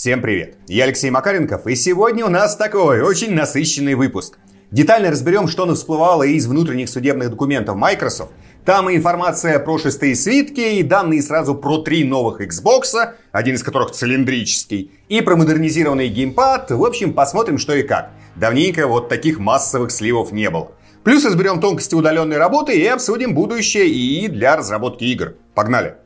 Всем привет! Я Алексей Макаренков, и сегодня у нас такой очень насыщенный выпуск. Детально разберем, что всплывало из внутренних судебных документов Microsoft. Там и информация про шестые свитки, и данные сразу про три новых Xbox, один из которых цилиндрический, и про модернизированный геймпад. В общем, посмотрим, что и как. Давненько вот таких массовых сливов не было. Плюс разберем тонкости удаленной работы и обсудим будущее и для разработки игр. Погнали!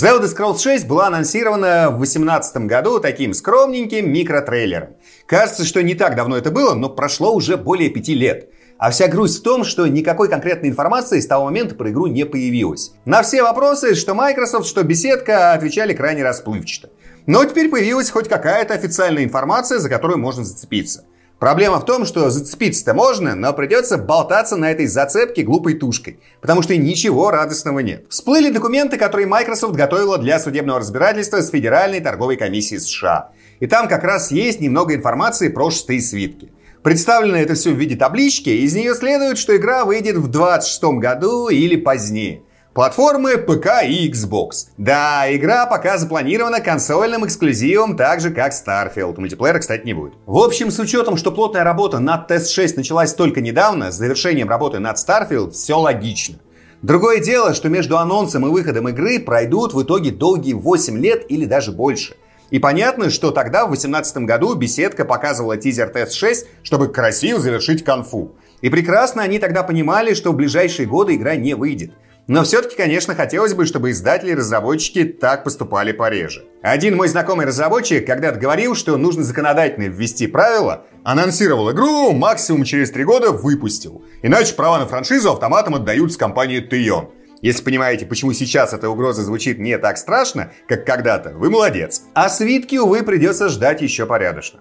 Elder Scrolls 6 была анонсирована в 2018 году таким скромненьким микротрейлером. Кажется, что не так давно это было, но прошло уже более пяти лет. А вся грусть в том, что никакой конкретной информации с того момента про игру не появилось. На все вопросы, что Microsoft, что беседка, отвечали крайне расплывчато. Но теперь появилась хоть какая-то официальная информация, за которую можно зацепиться. Проблема в том, что зацепиться-то можно, но придется болтаться на этой зацепке глупой тушкой, потому что ничего радостного нет. Всплыли документы, которые Microsoft готовила для судебного разбирательства с Федеральной торговой комиссией США. И там как раз есть немного информации про шестые свитки. Представлено это все в виде таблички, из нее следует, что игра выйдет в 26 году или позднее. Платформы ПК и Xbox. Да, игра пока запланирована консольным эксклюзивом, так же как Starfield. Мультиплеера, кстати, не будет. В общем, с учетом, что плотная работа над TS6 началась только недавно, с завершением работы над Starfield, все логично. Другое дело, что между анонсом и выходом игры пройдут в итоге долгие 8 лет или даже больше. И понятно, что тогда, в 2018 году, беседка показывала тизер TS6, чтобы красиво завершить конфу. И прекрасно они тогда понимали, что в ближайшие годы игра не выйдет. Но все-таки, конечно, хотелось бы, чтобы издатели и разработчики так поступали пореже. Один мой знакомый разработчик когда-то говорил, что нужно законодательно ввести правила, анонсировал игру, максимум через три года выпустил. Иначе права на франшизу автоматом отдают с компании Тейон. Если понимаете, почему сейчас эта угроза звучит не так страшно, как когда-то, вы молодец. А свитки, увы, придется ждать еще порядочно.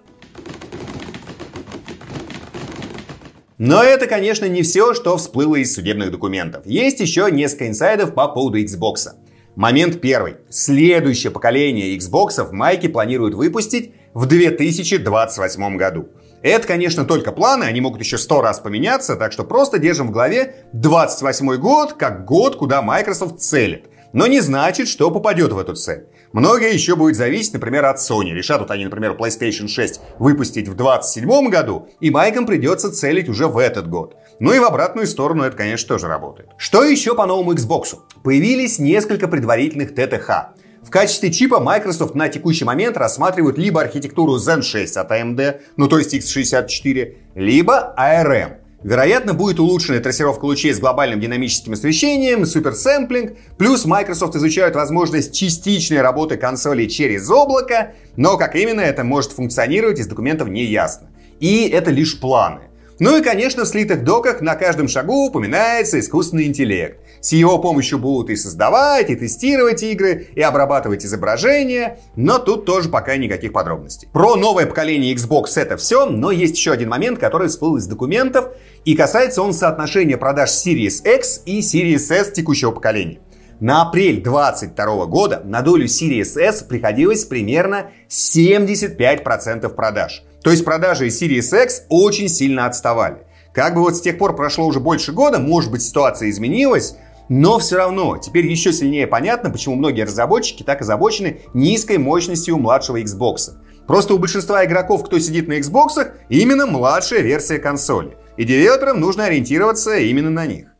Но это, конечно, не все, что всплыло из судебных документов. Есть еще несколько инсайдов по поводу Xbox. Момент первый. Следующее поколение Xbox Майки планируют выпустить в 2028 году. Это, конечно, только планы, они могут еще сто раз поменяться, так что просто держим в голове 28 год как год, куда Microsoft целит. Но не значит, что попадет в эту цель. Многое еще будет зависеть, например, от Sony. Решат вот они, например, PlayStation 6 выпустить в 2027 году, и майкам придется целить уже в этот год. Ну и в обратную сторону это, конечно, тоже работает. Что еще по новому Xbox? Появились несколько предварительных ТТХ. В качестве чипа Microsoft на текущий момент рассматривают либо архитектуру Zen 6 от AMD, ну то есть x64, либо ARM. Вероятно, будет улучшена трассировка лучей с глобальным динамическим освещением, суперсэмплинг, плюс Microsoft изучают возможность частичной работы консолей через облако, но как именно это может функционировать из документов не ясно. И это лишь планы. Ну и, конечно, в слитых доках на каждом шагу упоминается искусственный интеллект. С его помощью будут и создавать, и тестировать игры, и обрабатывать изображения, но тут тоже пока никаких подробностей. Про новое поколение Xbox это все, но есть еще один момент, который всплыл из документов, и касается он соотношения продаж Series X и Series S текущего поколения. На апрель 2022 года на долю Series S приходилось примерно 75% продаж – то есть продажи Series X очень сильно отставали. Как бы вот с тех пор прошло уже больше года, может быть ситуация изменилась, но все равно теперь еще сильнее понятно, почему многие разработчики так озабочены низкой мощностью младшего Xbox. Просто у большинства игроков, кто сидит на Xbox, именно младшая версия консоли. И девелоперам нужно ориентироваться именно на них.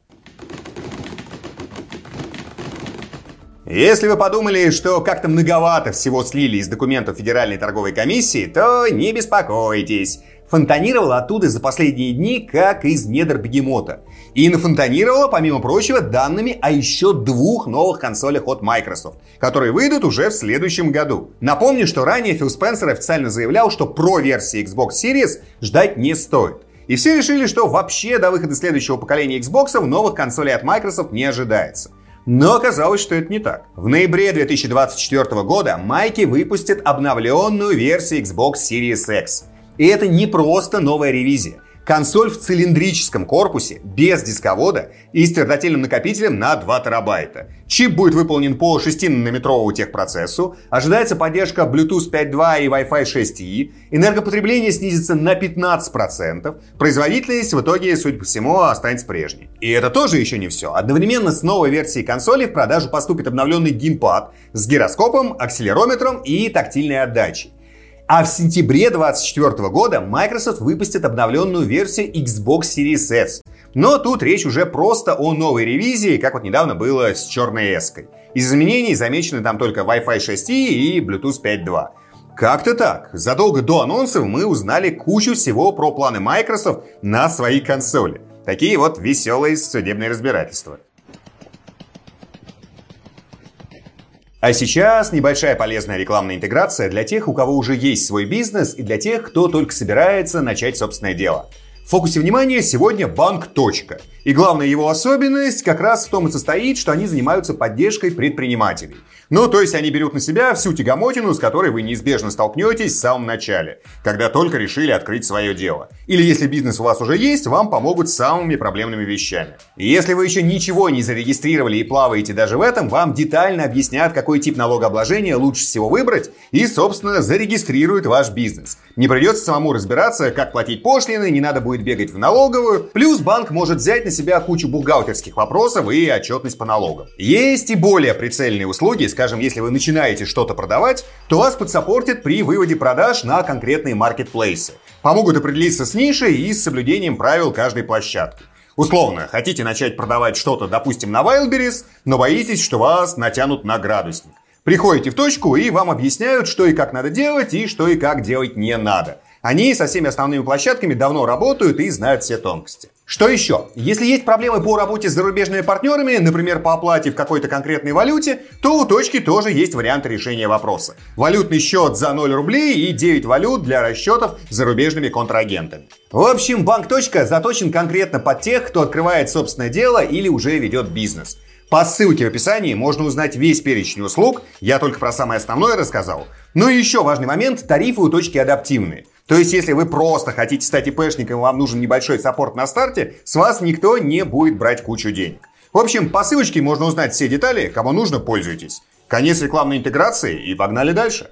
Если вы подумали, что как-то многовато всего слили из документов Федеральной торговой комиссии, то не беспокойтесь. Фонтанировало оттуда за последние дни, как из недр бегемота. И нафонтанировало, помимо прочего, данными о еще двух новых консолях от Microsoft, которые выйдут уже в следующем году. Напомню, что ранее Фил Спенсер официально заявлял, что про версии Xbox Series ждать не стоит. И все решили, что вообще до выхода следующего поколения Xbox новых консолей от Microsoft не ожидается. Но оказалось, что это не так. В ноябре 2024 года Майки выпустит обновленную версию Xbox Series X. И это не просто новая ревизия. Консоль в цилиндрическом корпусе, без дисковода и с твердотельным накопителем на 2 терабайта. Чип будет выполнен по 6-нанометровому техпроцессу, ожидается поддержка Bluetooth 5.2 и Wi-Fi 6E, энергопотребление снизится на 15%, производительность в итоге, судя по всему, останется прежней. И это тоже еще не все. Одновременно с новой версией консоли в продажу поступит обновленный геймпад с гироскопом, акселерометром и тактильной отдачей. А в сентябре 2024 года Microsoft выпустит обновленную версию Xbox Series S. Но тут речь уже просто о новой ревизии, как вот недавно было с черной S. Из изменений замечены там только Wi-Fi 6E и Bluetooth 5.2. Как-то так. Задолго до анонсов мы узнали кучу всего про планы Microsoft на свои консоли. Такие вот веселые судебные разбирательства. А сейчас небольшая полезная рекламная интеграция для тех, у кого уже есть свой бизнес и для тех, кто только собирается начать собственное дело. В фокусе внимания сегодня банк «Точка». И главная его особенность как раз в том и состоит, что они занимаются поддержкой предпринимателей. Ну, то есть они берут на себя всю тягомотину, с которой вы неизбежно столкнетесь в самом начале, когда только решили открыть свое дело. Или если бизнес у вас уже есть, вам помогут с самыми проблемными вещами. И если вы еще ничего не зарегистрировали и плаваете даже в этом, вам детально объяснят, какой тип налогообложения лучше всего выбрать и, собственно, зарегистрируют ваш бизнес. Не придется самому разбираться, как платить пошлины, не надо будет бегать в налоговую. Плюс банк может взять на себя кучу бухгалтерских вопросов и отчетность по налогам. Есть и более прицельные услуги, скажем, если вы начинаете что-то продавать, то вас подсаппортят при выводе продаж на конкретные маркетплейсы. Помогут определиться с нишей и с соблюдением правил каждой площадки. Условно, хотите начать продавать что-то, допустим, на Wildberries, но боитесь, что вас натянут на градусник. Приходите в точку и вам объясняют, что и как надо делать и что и как делать не надо. Они со всеми основными площадками давно работают и знают все тонкости. Что еще? Если есть проблемы по работе с зарубежными партнерами, например, по оплате в какой-то конкретной валюте, то у точки тоже есть варианты решения вопроса. Валютный счет за 0 рублей и 9 валют для расчетов с зарубежными контрагентами. В общем, банк точка заточен конкретно под тех, кто открывает собственное дело или уже ведет бизнес. По ссылке в описании можно узнать весь перечень услуг, я только про самое основное рассказал. Ну и еще важный момент, тарифы у точки адаптивные. То есть, если вы просто хотите стать ИПшником, вам нужен небольшой саппорт на старте, с вас никто не будет брать кучу денег. В общем, по ссылочке можно узнать все детали, кому нужно, пользуйтесь. Конец рекламной интеграции и погнали дальше.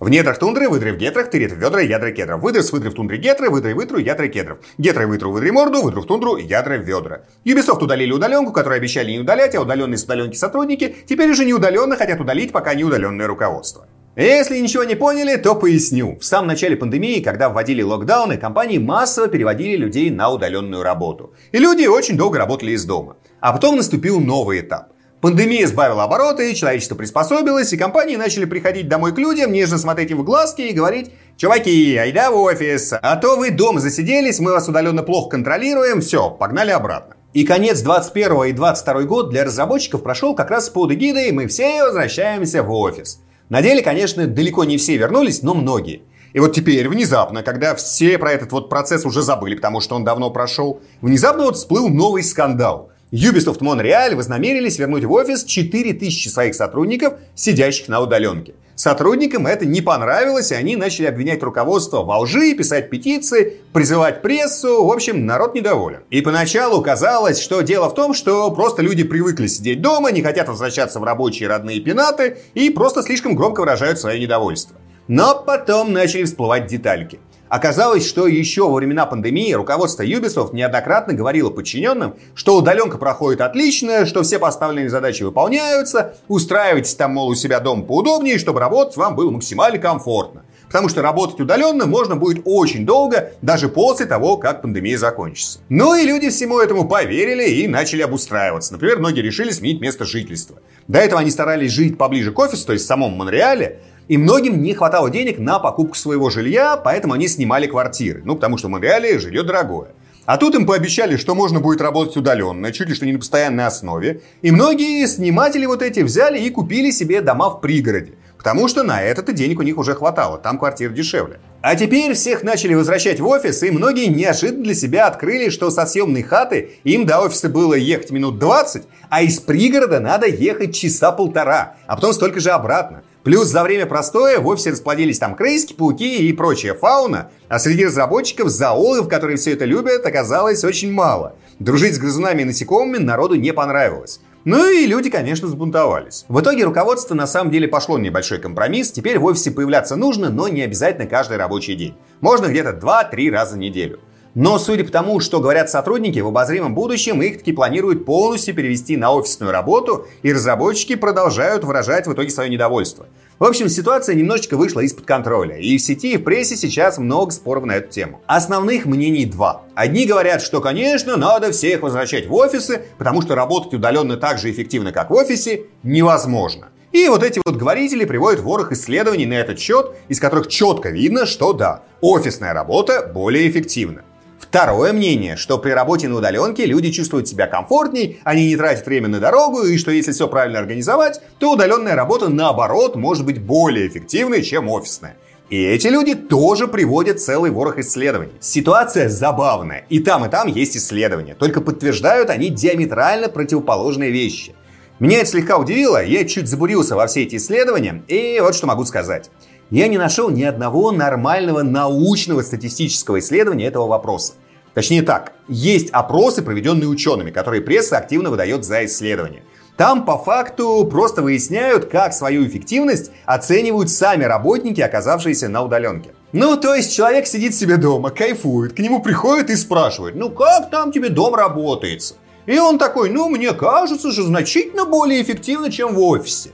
В недрах тундры, выдры в гетрах, тырит в ведра, ядра кедров. Выдры с выдры в тундре гетры, выдры вытру, ядра кедров. Гетры вытру, выдри морду, выдру в тундру, ядра в ведра. Ubisoft удалили удаленку, которую обещали не удалять, а удаленные с удаленки сотрудники теперь уже не удаленно хотят удалить, пока не удаленное руководство. Если ничего не поняли, то поясню. В самом начале пандемии, когда вводили локдауны, компании массово переводили людей на удаленную работу. И люди очень долго работали из дома. А потом наступил новый этап. Пандемия сбавила обороты, человечество приспособилось, и компании начали приходить домой к людям, нежно смотреть им в глазки и говорить «Чуваки, айда в офис, а то вы дома засиделись, мы вас удаленно плохо контролируем, все, погнали обратно». И конец 21 и 22 год для разработчиков прошел как раз под эгидой «Мы все возвращаемся в офис». На деле, конечно, далеко не все вернулись, но многие. И вот теперь, внезапно, когда все про этот вот процесс уже забыли, потому что он давно прошел, внезапно вот всплыл новый скандал. Ubisoft Montreal вознамерились вернуть в офис 4000 своих сотрудников, сидящих на удаленке. Сотрудникам это не понравилось, и они начали обвинять руководство во лжи, писать петиции, призывать прессу. В общем, народ недоволен. И поначалу казалось, что дело в том, что просто люди привыкли сидеть дома, не хотят возвращаться в рабочие родные пенаты и просто слишком громко выражают свое недовольство. Но потом начали всплывать детальки. Оказалось, что еще во времена пандемии руководство Ubisoft неоднократно говорило подчиненным, что удаленка проходит отлично, что все поставленные задачи выполняются, устраивайтесь там, мол, у себя дома поудобнее, чтобы работать вам было максимально комфортно. Потому что работать удаленно можно будет очень долго, даже после того, как пандемия закончится. Ну и люди всему этому поверили и начали обустраиваться. Например, многие решили сменить место жительства. До этого они старались жить поближе к офису, то есть в самом Монреале, и многим не хватало денег на покупку своего жилья, поэтому они снимали квартиры. Ну, потому что в Монреале жилье дорогое. А тут им пообещали, что можно будет работать удаленно, чуть ли что не на постоянной основе. И многие сниматели вот эти взяли и купили себе дома в пригороде. Потому что на этот денег у них уже хватало, там квартира дешевле. А теперь всех начали возвращать в офис, и многие неожиданно для себя открыли, что со съемной хаты им до офиса было ехать минут 20, а из пригорода надо ехать часа полтора, а потом столько же обратно. Плюс за время простоя в офисе расплодились там крыски, пауки и прочая фауна, а среди разработчиков зоологов, которые все это любят, оказалось очень мало. Дружить с грызунами и насекомыми народу не понравилось. Ну и люди, конечно, сбунтовались. В итоге руководство на самом деле пошло на небольшой компромисс. Теперь в офисе появляться нужно, но не обязательно каждый рабочий день. Можно где-то 2-3 раза в неделю. Но судя по тому, что говорят сотрудники, в обозримом будущем их таки планируют полностью перевести на офисную работу, и разработчики продолжают выражать в итоге свое недовольство. В общем, ситуация немножечко вышла из-под контроля, и в сети и в прессе сейчас много споров на эту тему. Основных мнений два. Одни говорят, что, конечно, надо всех возвращать в офисы, потому что работать удаленно так же эффективно, как в офисе, невозможно. И вот эти вот говорители приводят ворох исследований на этот счет, из которых четко видно, что да, офисная работа более эффективна. Второе мнение, что при работе на удаленке люди чувствуют себя комфортней, они не тратят время на дорогу, и что если все правильно организовать, то удаленная работа наоборот может быть более эффективной, чем офисная. И эти люди тоже приводят целый ворох исследований. Ситуация забавная. И там, и там есть исследования. Только подтверждают они диаметрально противоположные вещи. Меня это слегка удивило, я чуть забурился во все эти исследования, и вот что могу сказать я не нашел ни одного нормального научного статистического исследования этого вопроса. Точнее так, есть опросы, проведенные учеными, которые пресса активно выдает за исследования. Там по факту просто выясняют, как свою эффективность оценивают сами работники, оказавшиеся на удаленке. Ну, то есть человек сидит себе дома, кайфует, к нему приходят и спрашивают, ну как там тебе дом работает? И он такой, ну мне кажется, что значительно более эффективно, чем в офисе.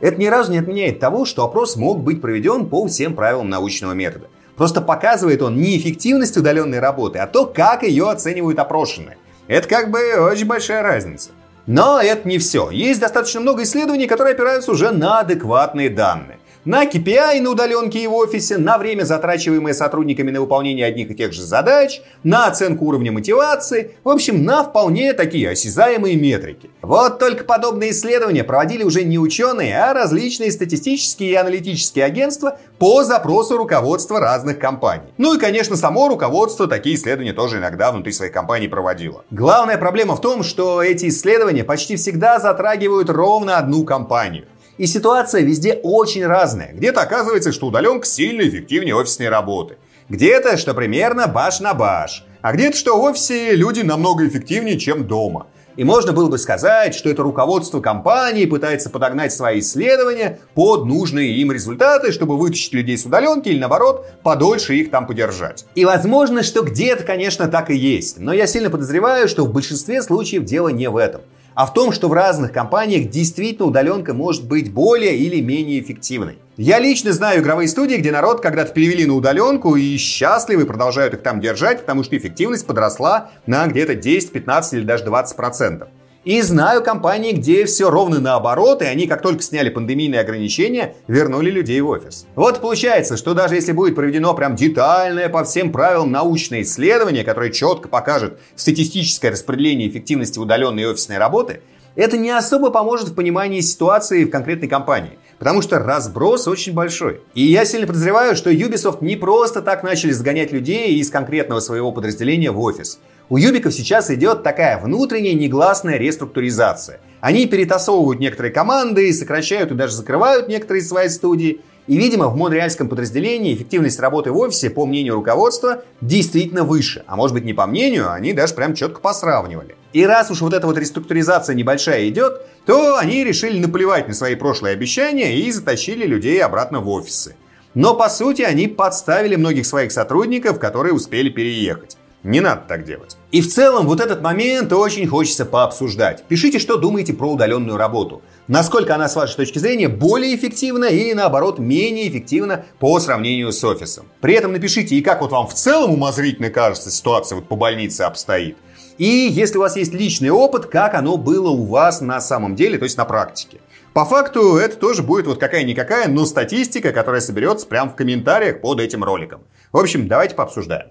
Это ни разу не отменяет того, что опрос мог быть проведен по всем правилам научного метода. Просто показывает он не эффективность удаленной работы, а то, как ее оценивают опрошенные. Это как бы очень большая разница. Но это не все. Есть достаточно много исследований, которые опираются уже на адекватные данные на KPI на удаленке и в офисе, на время, затрачиваемое сотрудниками на выполнение одних и тех же задач, на оценку уровня мотивации, в общем, на вполне такие осязаемые метрики. Вот только подобные исследования проводили уже не ученые, а различные статистические и аналитические агентства по запросу руководства разных компаний. Ну и, конечно, само руководство такие исследования тоже иногда внутри своих компаний проводило. Главная проблема в том, что эти исследования почти всегда затрагивают ровно одну компанию. И ситуация везде очень разная. Где-то оказывается, что удаленка сильно эффективнее офисной работы. Где-то, что примерно баш на баш. А где-то, что в офисе люди намного эффективнее, чем дома. И можно было бы сказать, что это руководство компании пытается подогнать свои исследования под нужные им результаты, чтобы вытащить людей с удаленки или наоборот, подольше их там подержать. И возможно, что где-то, конечно, так и есть. Но я сильно подозреваю, что в большинстве случаев дело не в этом а в том, что в разных компаниях действительно удаленка может быть более или менее эффективной. Я лично знаю игровые студии, где народ когда-то перевели на удаленку и счастливы продолжают их там держать, потому что эффективность подросла на где-то 10, 15 или даже 20 процентов. И знаю компании, где все ровно наоборот, и они, как только сняли пандемийные ограничения, вернули людей в офис. Вот получается, что даже если будет проведено прям детальное по всем правилам научное исследование, которое четко покажет статистическое распределение эффективности удаленной и офисной работы, это не особо поможет в понимании ситуации в конкретной компании. Потому что разброс очень большой. И я сильно подозреваю, что Ubisoft не просто так начали сгонять людей из конкретного своего подразделения в офис. У Юбиков сейчас идет такая внутренняя негласная реструктуризация. Они перетасовывают некоторые команды, сокращают и даже закрывают некоторые свои студии. И, видимо, в монреальском подразделении эффективность работы в офисе, по мнению руководства, действительно выше. А может быть не по мнению, они даже прям четко посравнивали. И раз уж вот эта вот реструктуризация небольшая идет, то они решили наплевать на свои прошлые обещания и затащили людей обратно в офисы. Но по сути они подставили многих своих сотрудников, которые успели переехать. Не надо так делать. И в целом вот этот момент очень хочется пообсуждать. Пишите, что думаете про удаленную работу. Насколько она, с вашей точки зрения, более эффективна или, наоборот, менее эффективна по сравнению с офисом. При этом напишите, и как вот вам в целом умозрительно кажется ситуация вот по больнице обстоит. И если у вас есть личный опыт, как оно было у вас на самом деле, то есть на практике. По факту это тоже будет вот какая-никакая, но статистика, которая соберется прямо в комментариях под этим роликом. В общем, давайте пообсуждаем.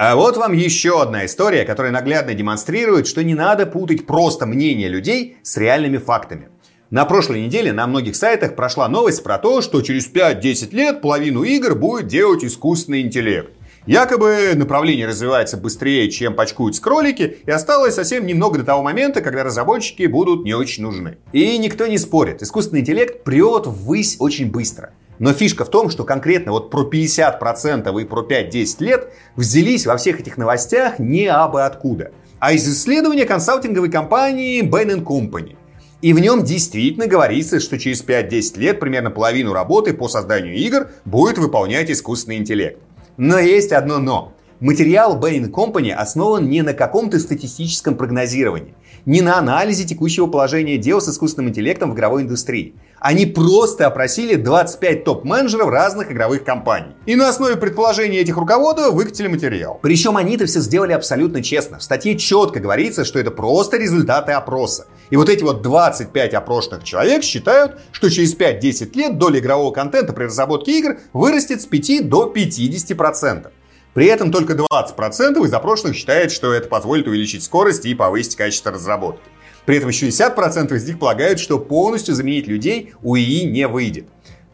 А вот вам еще одна история, которая наглядно демонстрирует, что не надо путать просто мнение людей с реальными фактами. На прошлой неделе на многих сайтах прошла новость про то, что через 5-10 лет половину игр будет делать искусственный интеллект. Якобы направление развивается быстрее, чем почкуются кролики, и осталось совсем немного до того момента, когда разработчики будут не очень нужны. И никто не спорит, искусственный интеллект прет ввысь очень быстро. Но фишка в том, что конкретно вот про 50% и про 5-10 лет взялись во всех этих новостях не абы откуда, а из исследования консалтинговой компании Bain Company. И в нем действительно говорится, что через 5-10 лет примерно половину работы по созданию игр будет выполнять искусственный интеллект. Но есть одно но. Материал Bain Company основан не на каком-то статистическом прогнозировании, не на анализе текущего положения дел с искусственным интеллектом в игровой индустрии. Они просто опросили 25 топ-менеджеров разных игровых компаний. И на основе предположений этих руководов выкатили материал. Причем они это все сделали абсолютно честно. В статье четко говорится, что это просто результаты опроса. И вот эти вот 25 опрошенных человек считают, что через 5-10 лет доля игрового контента при разработке игр вырастет с 5 до 50%. При этом только 20% из опрошенных считает, что это позволит увеличить скорость и повысить качество разработки. При этом 60% из них полагают, что полностью заменить людей у ИИ не выйдет.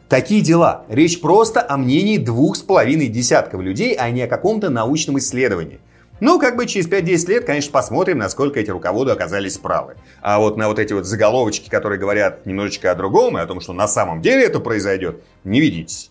Такие дела. Речь просто о мнении двух с половиной десятков людей, а не о каком-то научном исследовании. Ну, как бы через 5-10 лет, конечно, посмотрим, насколько эти руководы оказались правы. А вот на вот эти вот заголовочки, которые говорят немножечко о другом и о том, что на самом деле это произойдет, не ведитесь.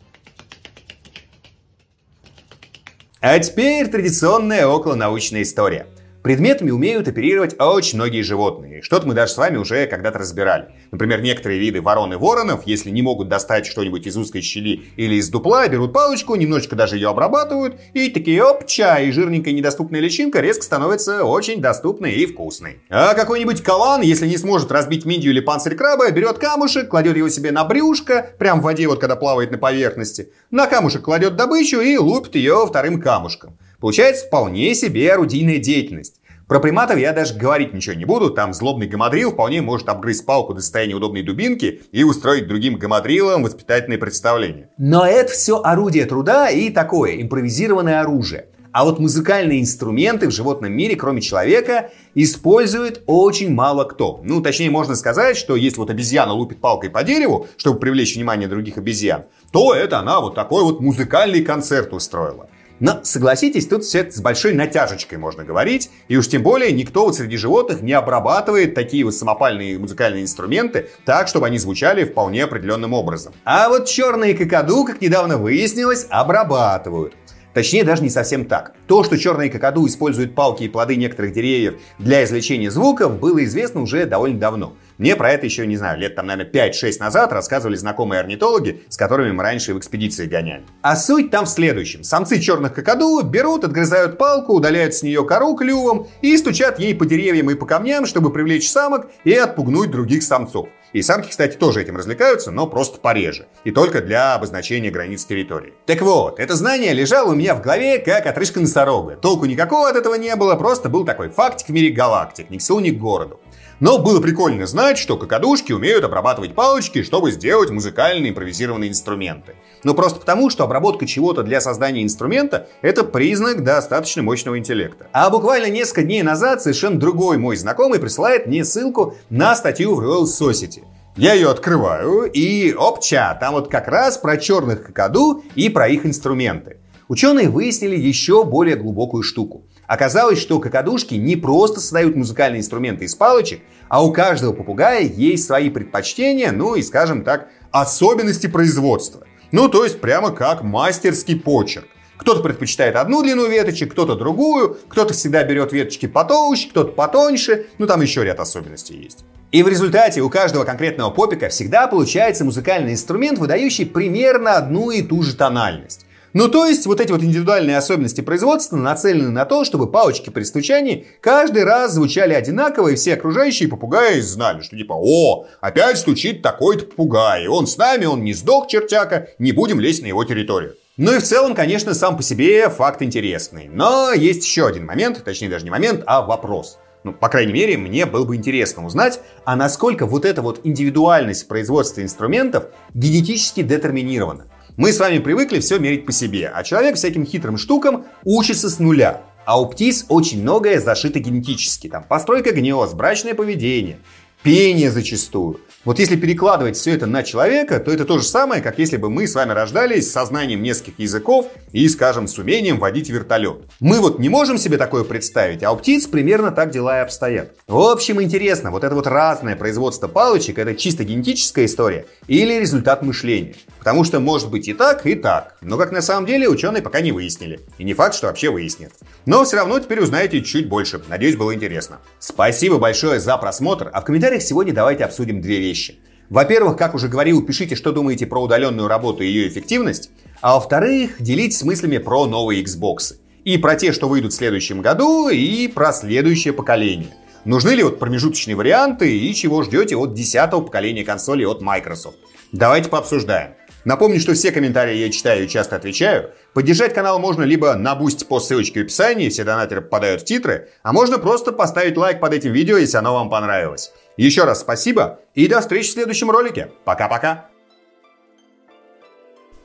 А теперь традиционная околонаучная история. Предметами умеют оперировать очень многие животные. Что-то мы даже с вами уже когда-то разбирали. Например, некоторые виды ворон и воронов, если не могут достать что-нибудь из узкой щели или из дупла, берут палочку, немножечко даже ее обрабатывают, и такие опча, и жирненькая недоступная личинка резко становится очень доступной и вкусной. А какой-нибудь калан, если не сможет разбить миндию или панцирь краба, берет камушек, кладет его себе на брюшко, прям в воде, вот когда плавает на поверхности, на камушек кладет добычу и лупит ее вторым камушком. Получается вполне себе орудийная деятельность. Про приматов я даже говорить ничего не буду, там злобный гамадрил вполне может обгрызть палку до состояния удобной дубинки и устроить другим гамадрилам воспитательные представления. Но это все орудие труда и такое импровизированное оружие. А вот музыкальные инструменты в животном мире, кроме человека, использует очень мало кто. Ну, точнее, можно сказать, что если вот обезьяна лупит палкой по дереву, чтобы привлечь внимание других обезьян, то это она вот такой вот музыкальный концерт устроила. Но согласитесь, тут все это с большой натяжечкой можно говорить, и уж тем более никто вот среди животных не обрабатывает такие вот самопальные музыкальные инструменты так, чтобы они звучали вполне определенным образом. А вот черные какаду, как недавно выяснилось, обрабатывают. Точнее, даже не совсем так. То, что черные какаду используют палки и плоды некоторых деревьев для извлечения звуков, было известно уже довольно давно. Мне про это еще, не знаю, лет там, наверное, 5-6 назад рассказывали знакомые орнитологи, с которыми мы раньше в экспедиции гоняли. А суть там в следующем. Самцы черных какаду берут, отгрызают палку, удаляют с нее кору клювом и стучат ей по деревьям и по камням, чтобы привлечь самок и отпугнуть других самцов. И самки, кстати, тоже этим развлекаются, но просто пореже. И только для обозначения границ территории. Так вот, это знание лежало у меня в голове как отрыжка носорога. Толку никакого от этого не было, просто был такой фактик в мире галактик, ни к селу, ни к городу. Но было прикольно знать, что какадушки умеют обрабатывать палочки, чтобы сделать музыкальные импровизированные инструменты. Ну просто потому, что обработка чего-то для создания инструмента – это признак достаточно мощного интеллекта. А буквально несколько дней назад совершенно другой мой знакомый присылает мне ссылку на статью в Royal Society. Я ее открываю, и опча, там вот как раз про черных какаду и про их инструменты. Ученые выяснили еще более глубокую штуку. Оказалось, что какадушки не просто создают музыкальные инструменты из палочек, а у каждого попугая есть свои предпочтения, ну и, скажем так, особенности производства. Ну, то есть прямо как мастерский почерк. Кто-то предпочитает одну длину веточек, кто-то другую, кто-то всегда берет веточки потолще, кто-то потоньше, ну там еще ряд особенностей есть. И в результате у каждого конкретного попика всегда получается музыкальный инструмент, выдающий примерно одну и ту же тональность. Ну, то есть, вот эти вот индивидуальные особенности производства нацелены на то, чтобы палочки при стучании каждый раз звучали одинаково, и все окружающие попугаи знали, что типа, о, опять стучит такой-то попугай, он с нами, он не сдох, чертяка, не будем лезть на его территорию. Ну и в целом, конечно, сам по себе факт интересный. Но есть еще один момент, точнее даже не момент, а вопрос. Ну, по крайней мере, мне было бы интересно узнать, а насколько вот эта вот индивидуальность производства инструментов генетически детерминирована. Мы с вами привыкли все мерить по себе, а человек всяким хитрым штукам учится с нуля. А у птиц очень многое зашито генетически. Там постройка гнезд, брачное поведение, пение зачастую. Вот если перекладывать все это на человека, то это то же самое, как если бы мы с вами рождались с сознанием нескольких языков и, скажем, с умением водить вертолет. Мы вот не можем себе такое представить, а у птиц примерно так дела и обстоят. В общем, интересно, вот это вот разное производство палочек, это чисто генетическая история или результат мышления? Потому что может быть и так, и так. Но как на самом деле ученые пока не выяснили. И не факт, что вообще выяснят. Но все равно теперь узнаете чуть больше. Надеюсь, было интересно. Спасибо большое за просмотр. А в комментариях сегодня давайте обсудим две вещи. Во-первых, как уже говорил, пишите, что думаете про удаленную работу и ее эффективность. А во-вторых, делитесь мыслями про новые Xbox. И про те, что выйдут в следующем году, и про следующее поколение. Нужны ли вот промежуточные варианты и чего ждете от десятого поколения консолей от Microsoft? Давайте пообсуждаем. Напомню, что все комментарии я читаю и часто отвечаю. Поддержать канал можно либо на бусте по ссылочке в описании, все донатеры попадают в титры, а можно просто поставить лайк под этим видео, если оно вам понравилось. Еще раз спасибо и до встречи в следующем ролике. Пока-пока.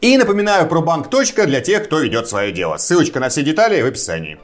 И напоминаю про банк. для тех, кто ведет свое дело. Ссылочка на все детали в описании.